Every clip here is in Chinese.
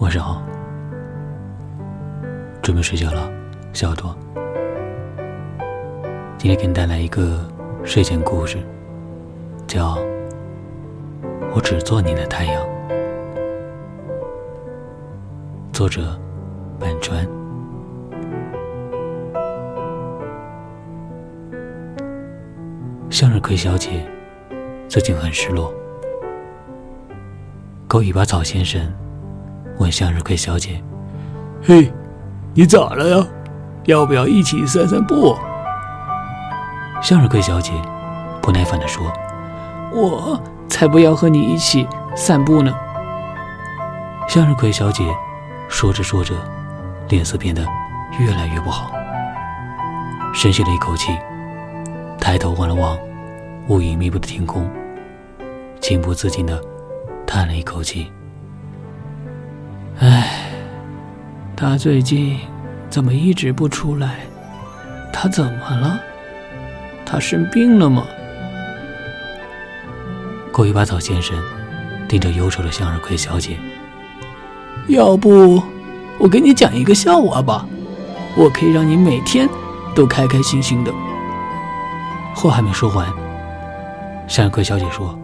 晚上好，准备睡觉了，小耳朵。今天给你带来一个睡前故事，叫《我只做你的太阳》，作者板川。向日葵小姐最近很失落。狗尾巴草先生问向日葵小姐：“嘿，你咋了呀？要不要一起散散步？”向日葵小姐不耐烦地说：“我才不要和你一起散步呢。”向日葵小姐说着说着，脸色变得越来越不好，深吸了一口气，抬头望了望乌云密布的天空，情不自禁的。叹了一口气，他最近怎么一直不出来？他怎么了？他生病了吗？狗尾巴草先生盯着忧愁的向日葵小姐，要不我给你讲一个笑话吧，我可以让你每天都开开心心的。话还没说完，向日葵小姐说：“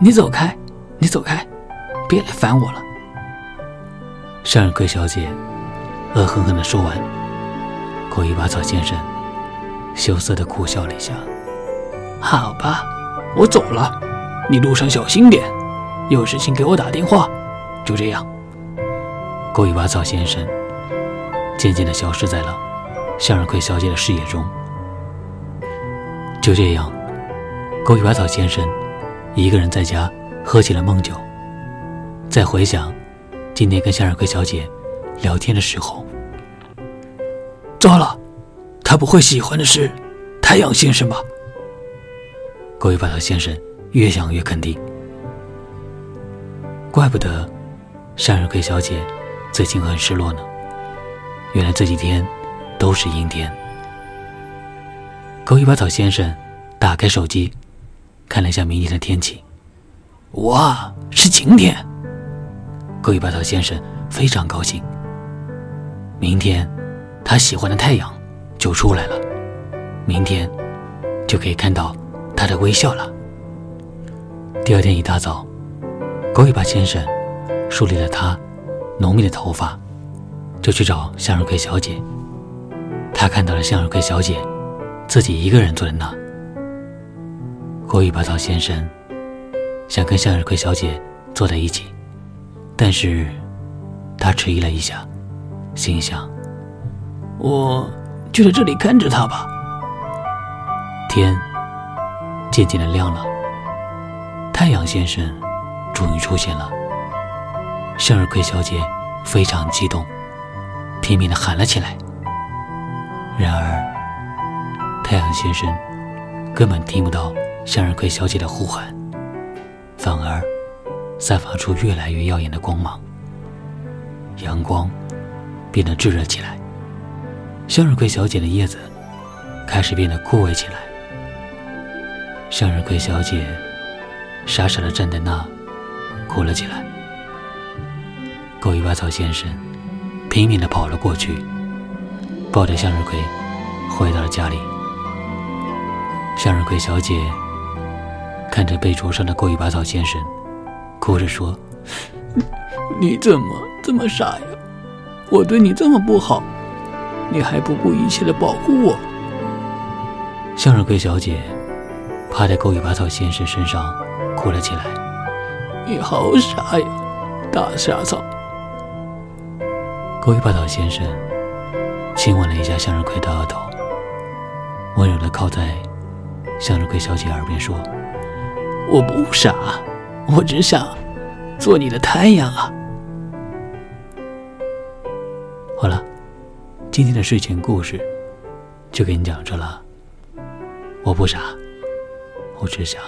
你走开。”你走开，别来烦我了。向日葵小姐恶狠狠地说完，狗尾巴草先生羞涩地苦笑了一下。好吧，我走了，你路上小心点，有事情给我打电话。就这样，狗尾巴草先生渐渐地消失在了向日葵小姐的视野中。就这样，狗尾巴草先生一个人在家。喝起了梦酒，再回想今天跟向日葵小姐聊天的时候，糟了，他不会喜欢的是太阳先生吧？狗尾巴草先生越想越肯定，怪不得向日葵小姐最近很失落呢。原来这几天都是阴天。狗尾巴草先生打开手机，看了一下明天的天气。哇，是晴天！狗尾巴草先生非常高兴。明天，他喜欢的太阳就出来了，明天就可以看到他的微笑了。第二天一大早，狗尾巴先生梳理了他浓密的头发，就去找向日葵小姐。他看到了向日葵小姐自己一个人坐在那。狗尾巴草先生。想跟向日葵小姐坐在一起，但是，他迟疑了一下，心想：“我就在这里看着他吧。”天渐渐的亮了，太阳先生终于出现了。向日葵小姐非常激动，拼命的喊了起来。然而，太阳先生根本听不到向日葵小姐的呼喊。反而散发出越来越耀眼的光芒，阳光变得炙热起来。向日葵小姐的叶子开始变得枯萎起来。向日葵小姐傻傻的站在那，哭了起来。狗尾巴草先生拼命的跑了过去，抱着向日葵回到了家里。向日葵小姐。看着被灼伤的狗尾巴草先生，哭着说：“你怎么这么傻呀？我对你这么不好，你还不顾一切的保护我。”向日葵小姐趴在狗尾巴草先生身上哭了起来：“你好傻呀，大傻草！”狗尾巴草先生亲吻了一下向日葵的额头，温柔的靠在向日葵小姐耳边说。我不傻，我只想做你的太阳啊！好了，今天的睡前故事就给你讲这了。我不傻，我只想。